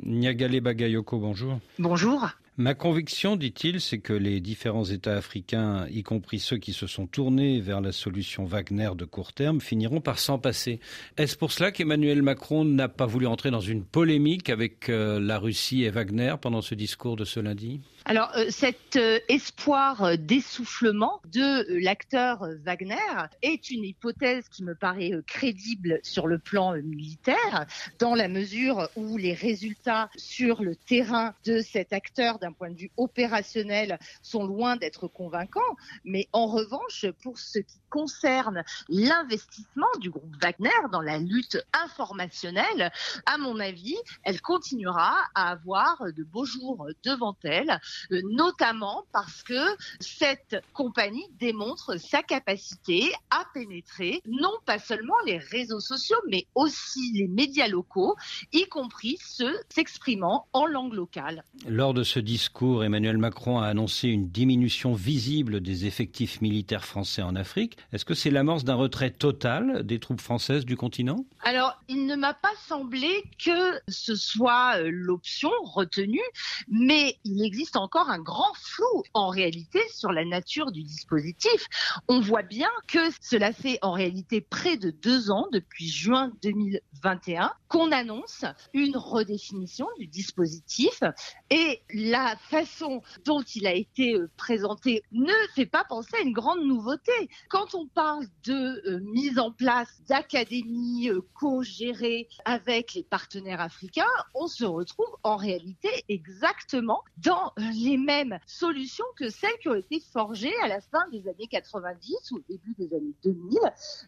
Niagale Bagayoko, bonjour. Bonjour. Ma conviction, dit-il, c'est que les différents États africains, y compris ceux qui se sont tournés vers la solution Wagner de court terme, finiront par s'en passer. Est-ce pour cela qu'Emmanuel Macron n'a pas voulu entrer dans une polémique avec euh, la Russie et Wagner pendant ce discours de ce lundi? Alors, euh, cet euh, espoir d'essoufflement de l'acteur Wagner est une hypothèse qui me paraît crédible sur le plan militaire, dans la mesure où les résultats sur le terrain de cet acteur d'un point de vue opérationnel sont loin d'être convaincants. Mais en revanche, pour ce qui concerne l'investissement du groupe Wagner dans la lutte informationnelle, à mon avis, elle continuera à avoir de beaux jours devant elle notamment parce que cette compagnie démontre sa capacité à pénétrer non pas seulement les réseaux sociaux, mais aussi les médias locaux, y compris ceux s'exprimant en langue locale. Lors de ce discours, Emmanuel Macron a annoncé une diminution visible des effectifs militaires français en Afrique. Est-ce que c'est l'amorce d'un retrait total des troupes françaises du continent? Alors, il ne m'a pas semblé que ce soit euh, l'option retenue, mais il existe encore un grand flou en réalité sur la nature du dispositif. On voit bien que cela fait en réalité près de deux ans, depuis juin 2021, qu'on annonce une redéfinition du dispositif et la façon dont il a été euh, présenté ne fait pas penser à une grande nouveauté. Quand on parle de euh, mise en place d'académies euh, co-gérées avec les partenaires africains, on se retrouve en réalité exactement dans les mêmes solutions que celles qui ont été forgées à la fin des années 90 ou au début des années 2000,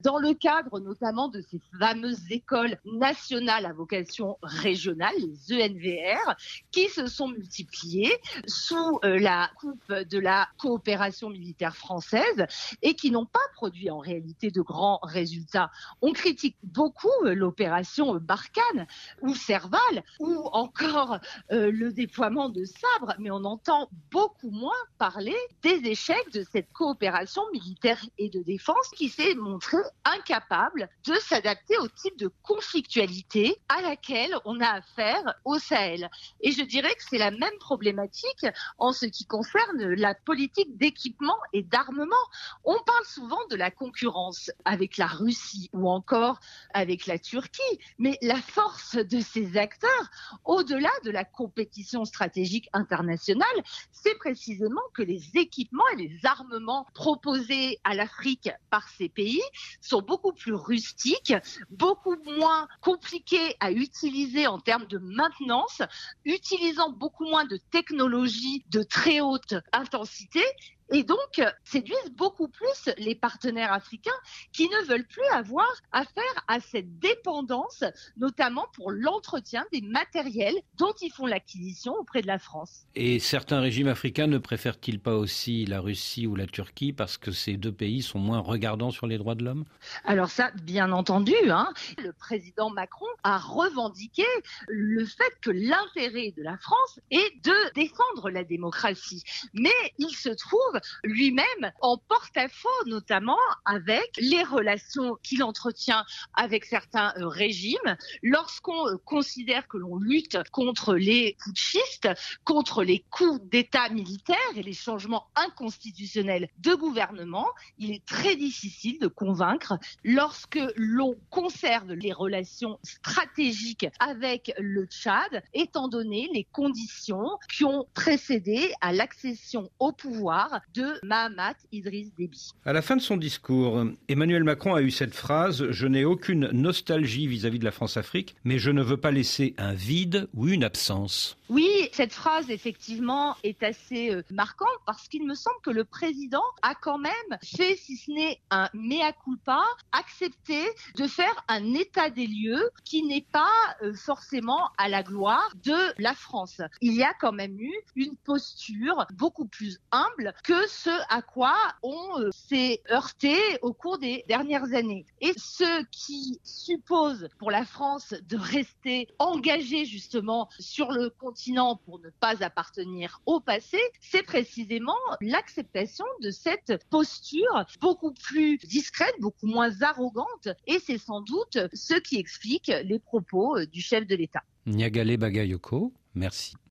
dans le cadre notamment de ces fameuses écoles nationales à vocation régionale, les ENVR, qui se sont multipliées sous euh, la coupe de la coopération militaire française et qui n'ont pas produit en réalité de grands résultats. On critique beaucoup euh, l'opération Barkhane ou Serval ou encore euh, le déploiement de sabres, mais on entend beaucoup moins parler des échecs de cette coopération militaire et de défense qui s'est montrée incapable de s'adapter au type de conflictualité à laquelle on a affaire au Sahel. Et je dirais que c'est la même problématique en ce qui concerne la politique d'équipement et d'armement. On parle souvent de la concurrence avec la Russie ou encore avec la Turquie, mais la force de ces acteurs, au-delà de la compétition stratégique internationale, c'est précisément que les équipements et les armements proposés à l'Afrique par ces pays sont beaucoup plus rustiques, beaucoup moins compliqués à utiliser en termes de maintenance, utilisant beaucoup moins de technologies de très haute intensité et donc séduisent beaucoup plus les partenaires africains qui ne veulent plus avoir affaire à cette dépendance, notamment pour l'entretien des matériels dont ils font l'acquisition auprès de la France. Et certains régimes africains ne préfèrent-ils pas aussi la Russie ou la Turquie parce que ces deux pays sont moins regardants sur les droits de l'homme? Alors ça, bien entendu, hein, le président Macron a revendiqué le fait que l'intérêt de la France est de défendre la démocratie. Mais il se trouve lui-même en porte-à-faux, notamment avec les relations qu'il entretient avec certains euh, régimes. Lorsqu'on euh, considère que l'on lutte contre les putschistes, contre les coups d'État militaires et les changements inconstitutionnels de gouvernement, il est très difficile de convaincre lorsque l'on conserve les relations stratégiques avec le Tchad, étant donné les conditions qui ont précédé à l'accession au pouvoir de Mahamat Idriss Déby. À la fin de son discours, Emmanuel Macron a eu cette phrase Je n'ai aucune nostalgie vis-à-vis de la France-Afrique, mais je ne veux pas laisser un vide ou une absence. Oui, cette phrase effectivement est assez euh, marquante parce qu'il me semble que le président a quand même fait, si ce n'est un mea culpa, accepté de faire un état des lieux qui n'est pas euh, forcément à la gloire de la France. Il y a quand même eu une posture beaucoup plus humble que ce à quoi on euh, s'est heurté au cours des dernières années. Et ce qui suppose pour la France de rester engagée justement sur le continent pour ne pas appartenir au passé, c'est précisément l'acceptation de cette posture beaucoup plus discrète, beaucoup moins arrogante, et c'est sans doute ce qui explique les propos du chef de l'État. Nyagale Bagayoko, merci.